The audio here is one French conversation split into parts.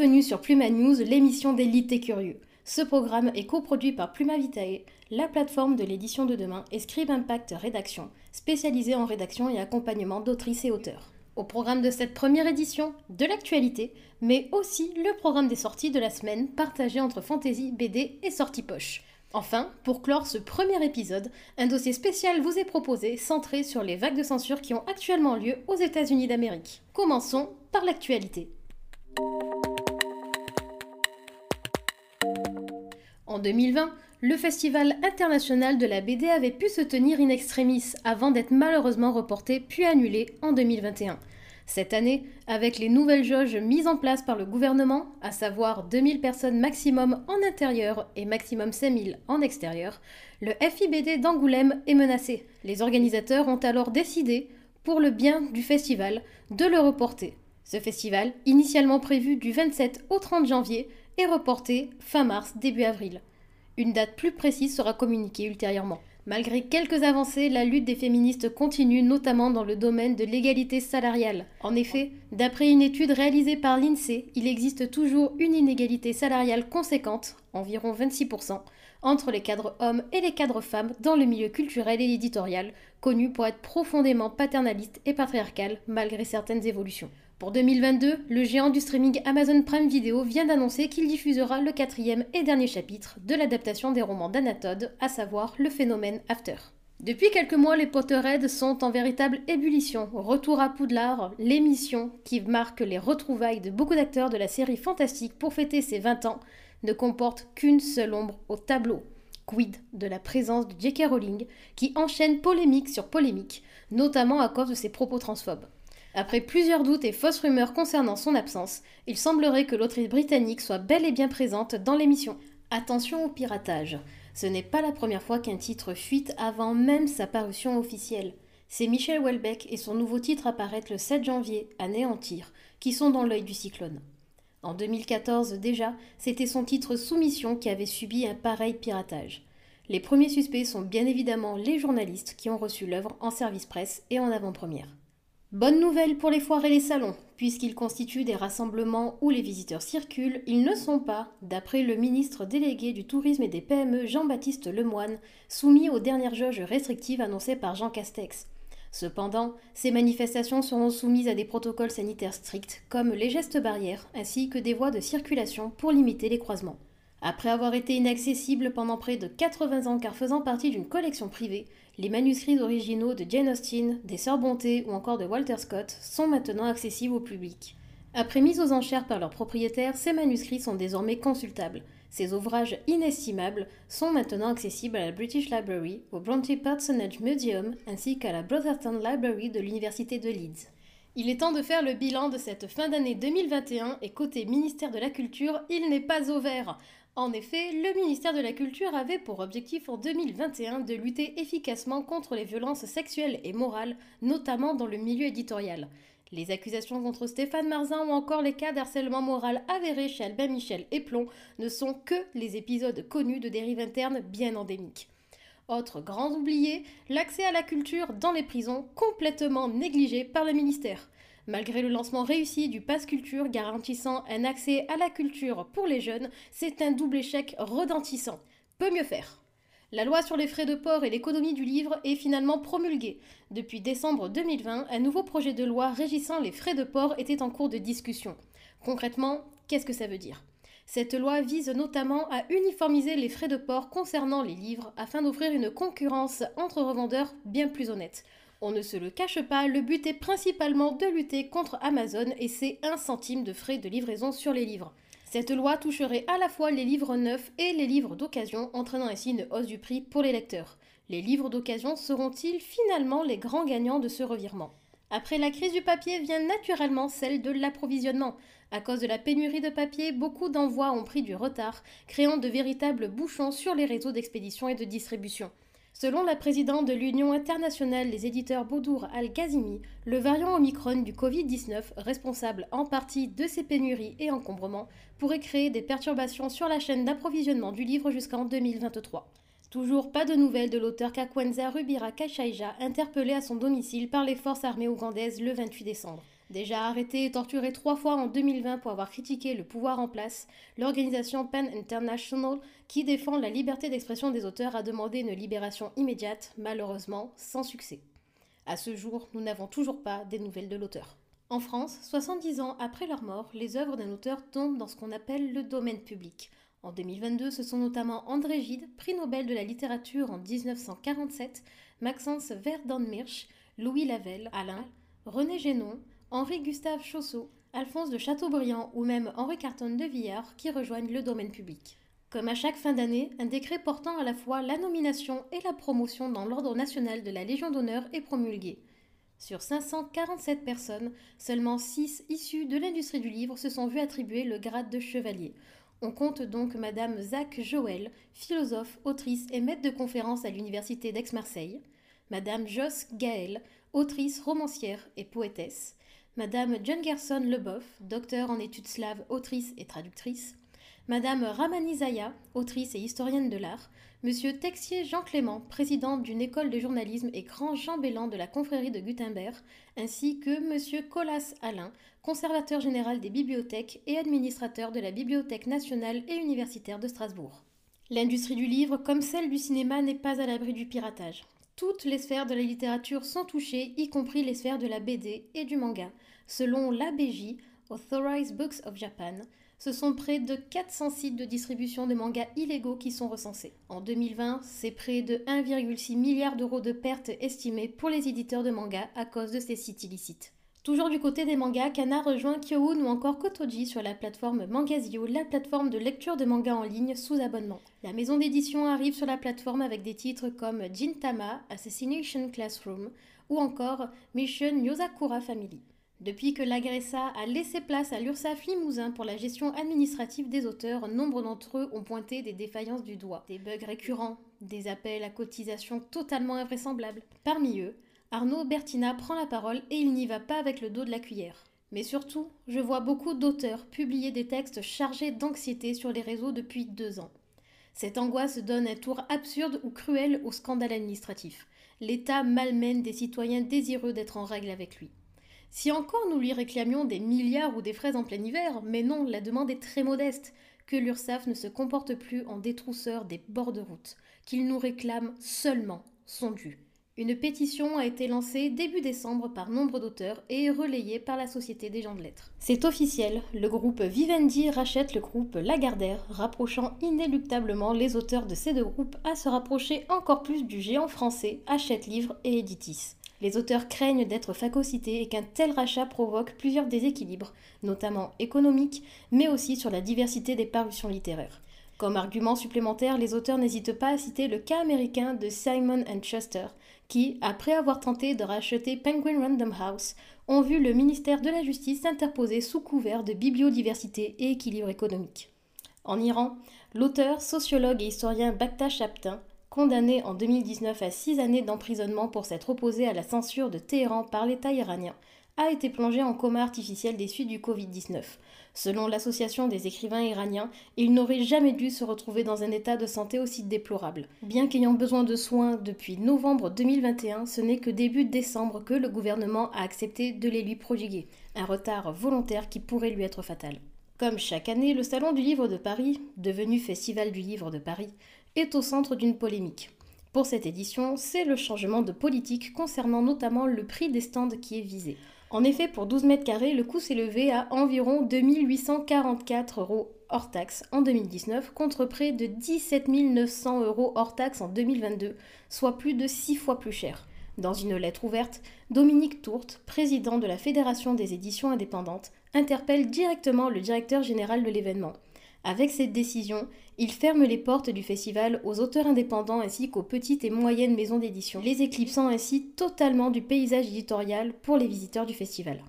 Bienvenue sur Pluma News, l'émission d'élite et curieux. Ce programme est coproduit par Pluma Vitae, la plateforme de l'édition de demain, et Scribe Impact Rédaction, spécialisée en rédaction et accompagnement d'autrices et auteurs. Au programme de cette première édition, de l'actualité, mais aussi le programme des sorties de la semaine partagé entre fantasy, BD et sorties poche. Enfin, pour clore ce premier épisode, un dossier spécial vous est proposé centré sur les vagues de censure qui ont actuellement lieu aux États-Unis d'Amérique. Commençons par l'actualité. En 2020, le Festival international de la BD avait pu se tenir in extremis avant d'être malheureusement reporté puis annulé en 2021. Cette année, avec les nouvelles jauges mises en place par le gouvernement, à savoir 2000 personnes maximum en intérieur et maximum 5000 en extérieur, le FIBD d'Angoulême est menacé. Les organisateurs ont alors décidé, pour le bien du festival, de le reporter. Ce festival, initialement prévu du 27 au 30 janvier, est reporté fin mars, début avril. Une date plus précise sera communiquée ultérieurement. Malgré quelques avancées, la lutte des féministes continue, notamment dans le domaine de l'égalité salariale. En effet, d'après une étude réalisée par l'INSEE, il existe toujours une inégalité salariale conséquente, environ 26%, entre les cadres hommes et les cadres femmes dans le milieu culturel et éditorial, connu pour être profondément paternaliste et patriarcal malgré certaines évolutions. Pour 2022, le géant du streaming Amazon Prime Video vient d'annoncer qu'il diffusera le quatrième et dernier chapitre de l'adaptation des romans d'Anatode, à savoir le phénomène After. Depuis quelques mois, les Potterheads sont en véritable ébullition. Retour à Poudlard, l'émission qui marque les retrouvailles de beaucoup d'acteurs de la série fantastique pour fêter ses 20 ans, ne comporte qu'une seule ombre au tableau. Quid de la présence de J.K. Rowling, qui enchaîne polémique sur polémique, notamment à cause de ses propos transphobes? Après plusieurs doutes et fausses rumeurs concernant son absence, il semblerait que l'autrice britannique soit bel et bien présente dans l'émission. Attention au piratage. Ce n'est pas la première fois qu'un titre fuite avant même sa parution officielle. C'est Michel Houellebecq et son nouveau titre apparaît le 7 janvier, Anéantir, qui sont dans l'œil du cyclone. En 2014 déjà, c'était son titre Soumission qui avait subi un pareil piratage. Les premiers suspects sont bien évidemment les journalistes qui ont reçu l'œuvre en service presse et en avant-première. Bonne nouvelle pour les foires et les salons. Puisqu'ils constituent des rassemblements où les visiteurs circulent, ils ne sont pas, d'après le ministre délégué du Tourisme et des PME Jean-Baptiste Lemoine, soumis aux dernières jauges restrictives annoncées par Jean Castex. Cependant, ces manifestations seront soumises à des protocoles sanitaires stricts, comme les gestes barrières, ainsi que des voies de circulation pour limiter les croisements. Après avoir été inaccessibles pendant près de 80 ans car faisant partie d'une collection privée, les manuscrits originaux de Jane Austen, des Sœurs Bonté ou encore de Walter Scott sont maintenant accessibles au public. Après mise aux enchères par leurs propriétaires, ces manuscrits sont désormais consultables. Ces ouvrages inestimables sont maintenant accessibles à la British Library, au Bronte Personage Museum ainsi qu'à la Brotherton Library de l'Université de Leeds. Il est temps de faire le bilan de cette fin d'année 2021 et côté ministère de la Culture, il n'est pas au vert. En effet, le ministère de la Culture avait pour objectif en 2021 de lutter efficacement contre les violences sexuelles et morales, notamment dans le milieu éditorial. Les accusations contre Stéphane Marzin ou encore les cas d'harcèlement moral avérés chez Albin Michel et Plomb ne sont que les épisodes connus de dérives internes bien endémiques. Autre grand oublié, l'accès à la culture dans les prisons complètement négligé par le ministère. Malgré le lancement réussi du Pass Culture garantissant un accès à la culture pour les jeunes, c'est un double échec redentissant. Peut mieux faire. La loi sur les frais de port et l'économie du livre est finalement promulguée. Depuis décembre 2020, un nouveau projet de loi régissant les frais de port était en cours de discussion. Concrètement, qu'est-ce que ça veut dire? Cette loi vise notamment à uniformiser les frais de port concernant les livres afin d'offrir une concurrence entre revendeurs bien plus honnête. On ne se le cache pas, le but est principalement de lutter contre Amazon et ses 1 centime de frais de livraison sur les livres. Cette loi toucherait à la fois les livres neufs et les livres d'occasion, entraînant ainsi une hausse du prix pour les lecteurs. Les livres d'occasion seront-ils finalement les grands gagnants de ce revirement? Après la crise du papier vient naturellement celle de l'approvisionnement. À cause de la pénurie de papier, beaucoup d'envois ont pris du retard, créant de véritables bouchons sur les réseaux d'expédition et de distribution. Selon la présidente de l'Union internationale des éditeurs Boudour Al-Ghazimi, le variant Omicron du Covid-19, responsable en partie de ces pénuries et encombrements, pourrait créer des perturbations sur la chaîne d'approvisionnement du livre jusqu'en 2023. Toujours pas de nouvelles de l'auteur Kakwenza Rubira Kashaija, interpellé à son domicile par les forces armées ougandaises le 28 décembre. Déjà arrêté et torturé trois fois en 2020 pour avoir critiqué le pouvoir en place, l'organisation Pen International, qui défend la liberté d'expression des auteurs, a demandé une libération immédiate, malheureusement sans succès. À ce jour, nous n'avons toujours pas des nouvelles de l'auteur. En France, 70 ans après leur mort, les œuvres d'un auteur tombent dans ce qu'on appelle le domaine public. En 2022, ce sont notamment André Gide, prix Nobel de la littérature en 1947, Maxence Verdanmirch, Louis Lavelle, Alain, René Génon, Henri-Gustave Chaussot, Alphonse de Chateaubriand ou même Henri Carton de Villard qui rejoignent le domaine public. Comme à chaque fin d'année, un décret portant à la fois la nomination et la promotion dans l'ordre national de la Légion d'honneur est promulgué. Sur 547 personnes, seulement 6 issues de l'industrie du livre se sont vues attribuer le grade de chevalier. On compte donc Madame Zach Joël, philosophe, autrice et maître de conférences à l'Université d'Aix-Marseille, Madame Joss Gaël, autrice, romancière et poétesse, Madame John Gerson Leboeuf, docteur en études slaves, autrice et traductrice, Madame Ramani Zaya, autrice et historienne de l'art, Monsieur Texier Jean Clément, président d'une école de journalisme et grand chambellan de la confrérie de Gutenberg, ainsi que Monsieur Colas Alain, conservateur général des bibliothèques et administrateur de la Bibliothèque nationale et universitaire de Strasbourg. L'industrie du livre, comme celle du cinéma, n'est pas à l'abri du piratage. Toutes les sphères de la littérature sont touchées, y compris les sphères de la BD et du manga. Selon l'ABJ, Authorized Books of Japan, ce sont près de 400 sites de distribution de mangas illégaux qui sont recensés. En 2020, c'est près de 1,6 milliard d'euros de pertes estimées pour les éditeurs de mangas à cause de ces sites illicites. Toujours du côté des mangas, Kana rejoint Kyoun ou encore Kotoji sur la plateforme Mangazio, la plateforme de lecture de mangas en ligne sous abonnement. La maison d'édition arrive sur la plateforme avec des titres comme Jintama, Assassination Classroom ou encore Mission Yosakura Family. Depuis que l'agressa a laissé place à l'URSSAF Limousin pour la gestion administrative des auteurs, nombre d'entre eux ont pointé des défaillances du doigt, des bugs récurrents, des appels à cotisation totalement invraisemblables. Parmi eux, Arnaud Bertina prend la parole et il n'y va pas avec le dos de la cuillère. Mais surtout, je vois beaucoup d'auteurs publier des textes chargés d'anxiété sur les réseaux depuis deux ans. Cette angoisse donne un tour absurde ou cruel au scandale administratif. L'État malmène des citoyens désireux d'être en règle avec lui. Si encore nous lui réclamions des milliards ou des fraises en plein hiver, mais non, la demande est très modeste, que l'URSSAF ne se comporte plus en détrousseur des bords de route, qu'il nous réclame seulement son dû. Une pétition a été lancée début décembre par nombre d'auteurs et relayée par la Société des gens de lettres. C'est officiel, le groupe Vivendi rachète le groupe Lagardère, rapprochant inéluctablement les auteurs de ces deux groupes à se rapprocher encore plus du géant français Hachette Livre et Editis. Les auteurs craignent d'être phagocytés et qu'un tel rachat provoque plusieurs déséquilibres, notamment économiques, mais aussi sur la diversité des parutions littéraires. Comme argument supplémentaire, les auteurs n'hésitent pas à citer le cas américain de Simon Chester, qui, après avoir tenté de racheter Penguin Random House, ont vu le ministère de la Justice s'interposer sous couvert de bibliodiversité et équilibre économique. En Iran, l'auteur, sociologue et historien Bakhta Chaptin, condamné en 2019 à six années d'emprisonnement pour s'être opposé à la censure de Téhéran par l'État iranien, a été plongé en coma artificiel des suites du Covid-19. Selon l'Association des écrivains iraniens, il n'aurait jamais dû se retrouver dans un état de santé aussi déplorable. Bien qu'ayant besoin de soins depuis novembre 2021, ce n'est que début décembre que le gouvernement a accepté de les lui prodiguer. Un retard volontaire qui pourrait lui être fatal. Comme chaque année, le Salon du Livre de Paris, devenu Festival du Livre de Paris, est au centre d'une polémique. Pour cette édition, c'est le changement de politique concernant notamment le prix des stands qui est visé. En effet, pour 12 mètres carrés, le coût s'est levé à environ 2844 euros hors taxe en 2019 contre près de 17 900 euros hors taxe en 2022, soit plus de 6 fois plus cher. Dans une lettre ouverte, Dominique Tourte, président de la Fédération des éditions indépendantes, interpelle directement le directeur général de l'événement. Avec cette décision, il ferme les portes du festival aux auteurs indépendants ainsi qu'aux petites et moyennes maisons d'édition, les éclipsant ainsi totalement du paysage éditorial pour les visiteurs du festival.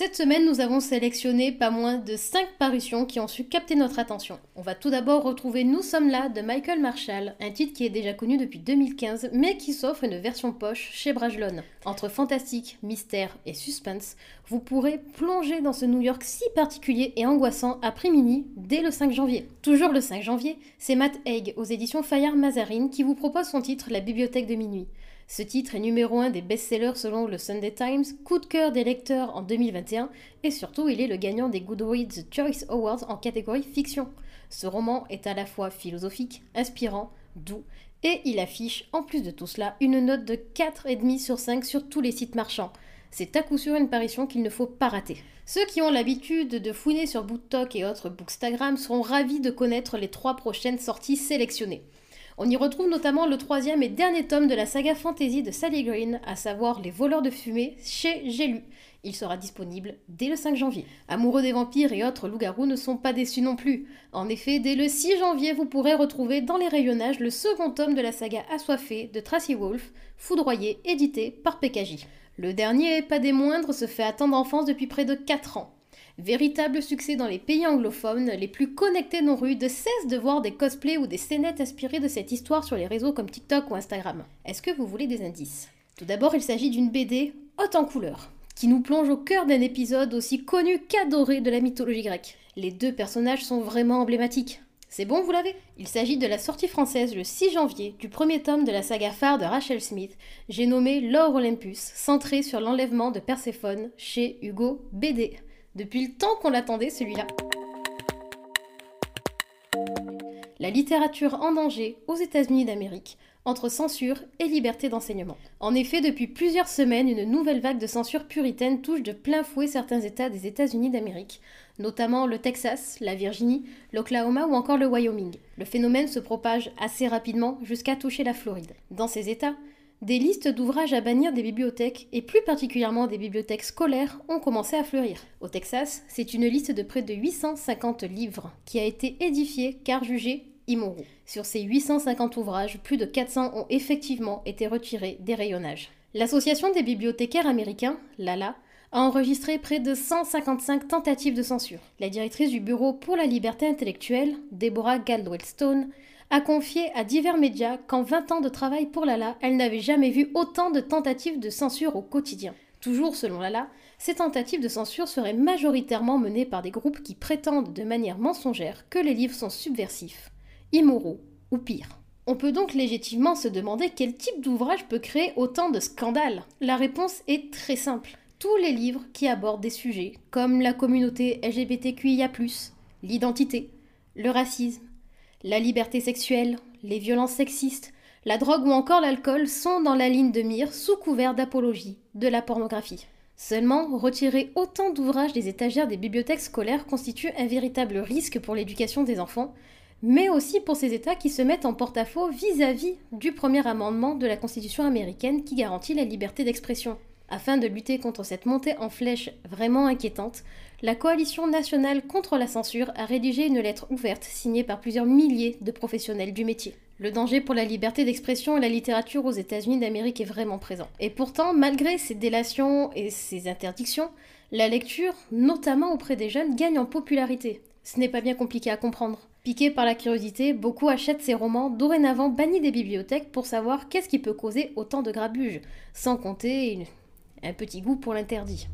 Cette semaine, nous avons sélectionné pas moins de 5 parutions qui ont su capter notre attention. On va tout d'abord retrouver Nous sommes là de Michael Marshall, un titre qui est déjà connu depuis 2015, mais qui s'offre une version poche chez Brajlon. Entre fantastique, mystère et suspense, vous pourrez plonger dans ce New York si particulier et angoissant après mini dès le 5 janvier. Toujours le 5 janvier, c'est Matt Haig aux éditions Fayard Mazarine qui vous propose son titre La bibliothèque de minuit. Ce titre est numéro un des best-sellers selon le Sunday Times, coup de cœur des lecteurs en 2021, et surtout il est le gagnant des Goodreads Choice Awards en catégorie fiction. Ce roman est à la fois philosophique, inspirant, doux, et il affiche, en plus de tout cela, une note de 4,5 sur 5 sur tous les sites marchands. C'est à coup sûr une parution qu'il ne faut pas rater. Ceux qui ont l'habitude de fouiner sur BookTok et autres Bookstagram seront ravis de connaître les trois prochaines sorties sélectionnées. On y retrouve notamment le troisième et dernier tome de la saga fantasy de Sally Green, à savoir Les voleurs de fumée, chez J'ai Il sera disponible dès le 5 janvier. Amoureux des vampires et autres loups-garous ne sont pas déçus non plus. En effet, dès le 6 janvier, vous pourrez retrouver dans les rayonnages le second tome de la saga Assoiffé de Tracy Wolf, foudroyé, édité par PKJ. Le dernier, pas des moindres, se fait attendre en France depuis près de 4 ans. Véritable succès dans les pays anglophones, les plus connectés non rues de cessent de voir des cosplays ou des scénettes inspirées de cette histoire sur les réseaux comme TikTok ou Instagram. Est-ce que vous voulez des indices? Tout d'abord, il s'agit d'une BD haute en couleurs, qui nous plonge au cœur d'un épisode aussi connu qu'adoré de la mythologie grecque. Les deux personnages sont vraiment emblématiques. C'est bon, vous l'avez? Il s'agit de la sortie française le 6 janvier du premier tome de la saga phare de Rachel Smith, j'ai nommé L'Or Olympus, centré sur l'enlèvement de Perséphone chez Hugo BD. Depuis le temps qu'on l'attendait, celui-là. La littérature en danger aux États-Unis d'Amérique, entre censure et liberté d'enseignement. En effet, depuis plusieurs semaines, une nouvelle vague de censure puritaine touche de plein fouet certains États des États-Unis d'Amérique, notamment le Texas, la Virginie, l'Oklahoma ou encore le Wyoming. Le phénomène se propage assez rapidement jusqu'à toucher la Floride. Dans ces États, des listes d'ouvrages à bannir des bibliothèques, et plus particulièrement des bibliothèques scolaires, ont commencé à fleurir. Au Texas, c'est une liste de près de 850 livres qui a été édifiée car jugée immoraux. Sur ces 850 ouvrages, plus de 400 ont effectivement été retirés des rayonnages. L'Association des bibliothécaires américains, l'ALA, a enregistré près de 155 tentatives de censure. La directrice du Bureau pour la liberté intellectuelle, Deborah Galdwell-Stone, a confié à divers médias qu'en 20 ans de travail pour Lala, elle n'avait jamais vu autant de tentatives de censure au quotidien. Toujours selon Lala, ces tentatives de censure seraient majoritairement menées par des groupes qui prétendent de manière mensongère que les livres sont subversifs, immoraux ou pire. On peut donc légitimement se demander quel type d'ouvrage peut créer autant de scandales. La réponse est très simple. Tous les livres qui abordent des sujets comme la communauté LGBTQIA, l'identité, le racisme, la liberté sexuelle, les violences sexistes, la drogue ou encore l'alcool sont dans la ligne de mire sous couvert d'apologie de la pornographie. Seulement, retirer autant d'ouvrages des étagères des bibliothèques scolaires constitue un véritable risque pour l'éducation des enfants, mais aussi pour ces États qui se mettent en porte-à-faux vis-à-vis du premier amendement de la Constitution américaine qui garantit la liberté d'expression. Afin de lutter contre cette montée en flèche vraiment inquiétante, la Coalition nationale contre la censure a rédigé une lettre ouverte signée par plusieurs milliers de professionnels du métier. Le danger pour la liberté d'expression et la littérature aux États-Unis d'Amérique est vraiment présent. Et pourtant, malgré ces délations et ces interdictions, la lecture, notamment auprès des jeunes, gagne en popularité. Ce n'est pas bien compliqué à comprendre. Piqués par la curiosité, beaucoup achètent ces romans dorénavant bannis des bibliothèques pour savoir qu'est-ce qui peut causer autant de grabuge, sans compter un petit goût pour l'interdit.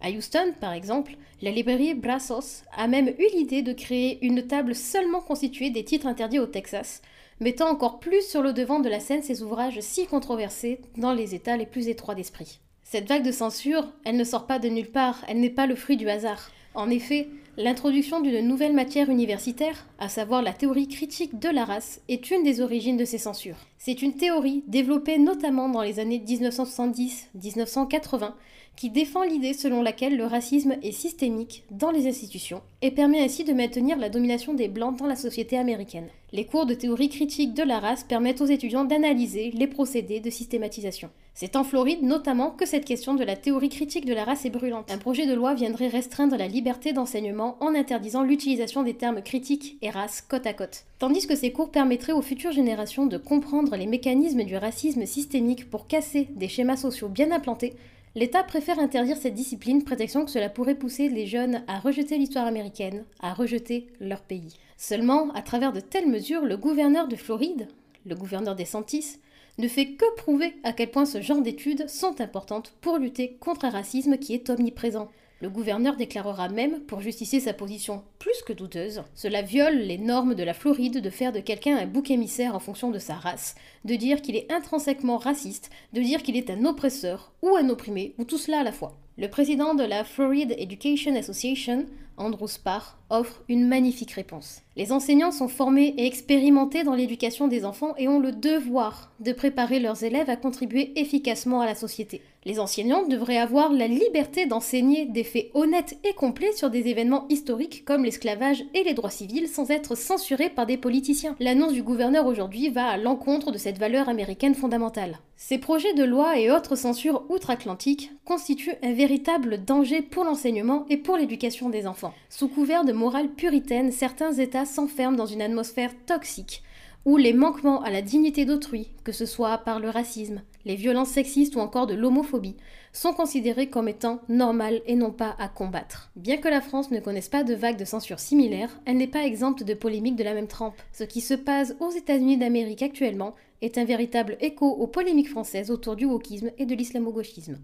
À Houston, par exemple, la librairie Brazos a même eu l'idée de créer une table seulement constituée des titres interdits au Texas, mettant encore plus sur le devant de la scène ces ouvrages si controversés dans les États les plus étroits d'esprit. Cette vague de censure, elle ne sort pas de nulle part, elle n'est pas le fruit du hasard. En effet, l'introduction d'une nouvelle matière universitaire, à savoir la théorie critique de la race, est une des origines de ces censures. C'est une théorie développée notamment dans les années 1970-1980 qui défend l'idée selon laquelle le racisme est systémique dans les institutions et permet ainsi de maintenir la domination des Blancs dans la société américaine. Les cours de théorie critique de la race permettent aux étudiants d'analyser les procédés de systématisation. C'est en Floride notamment que cette question de la théorie critique de la race est brûlante. Un projet de loi viendrait restreindre la liberté d'enseignement en interdisant l'utilisation des termes critiques et race côte à côte. Tandis que ces cours permettraient aux futures générations de comprendre les mécanismes du racisme systémique pour casser des schémas sociaux bien implantés, L'État préfère interdire cette discipline, prétextant que cela pourrait pousser les jeunes à rejeter l'histoire américaine, à rejeter leur pays. Seulement, à travers de telles mesures, le gouverneur de Floride, le gouverneur des Santis, ne fait que prouver à quel point ce genre d'études sont importantes pour lutter contre un racisme qui est omniprésent. Le gouverneur déclarera même, pour justifier sa position plus que douteuse, cela viole les normes de la Floride de faire de quelqu'un un bouc émissaire en fonction de sa race, de dire qu'il est intrinsèquement raciste, de dire qu'il est un oppresseur ou un opprimé, ou tout cela à la fois. Le président de la Florida Education Association, Andrew Sparr, offre une magnifique réponse. Les enseignants sont formés et expérimentés dans l'éducation des enfants et ont le devoir de préparer leurs élèves à contribuer efficacement à la société. Les enseignants devraient avoir la liberté d'enseigner des faits honnêtes et complets sur des événements historiques comme l'esclavage et les droits civils sans être censurés par des politiciens. L'annonce du gouverneur aujourd'hui va à l'encontre de cette valeur américaine fondamentale. Ces projets de loi et autres censures outre-Atlantique constituent un véritable danger pour l'enseignement et pour l'éducation des enfants. Sous couvert de morale puritaine, certains États s'enferment dans une atmosphère toxique où les manquements à la dignité d'autrui, que ce soit par le racisme, les violences sexistes ou encore de l'homophobie, sont considérés comme étant normales et non pas à combattre. Bien que la France ne connaisse pas de vague de censure similaire, elle n'est pas exempte de polémiques de la même trempe. Ce qui se passe aux États-Unis d'Amérique actuellement est un véritable écho aux polémiques françaises autour du wokisme et de l'islamo-gauchisme.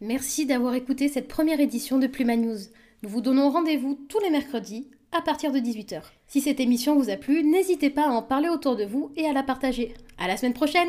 Merci d'avoir écouté cette première édition de Pluma News. Nous vous donnons rendez-vous tous les mercredis à partir de 18h. Si cette émission vous a plu, n'hésitez pas à en parler autour de vous et à la partager. À la semaine prochaine!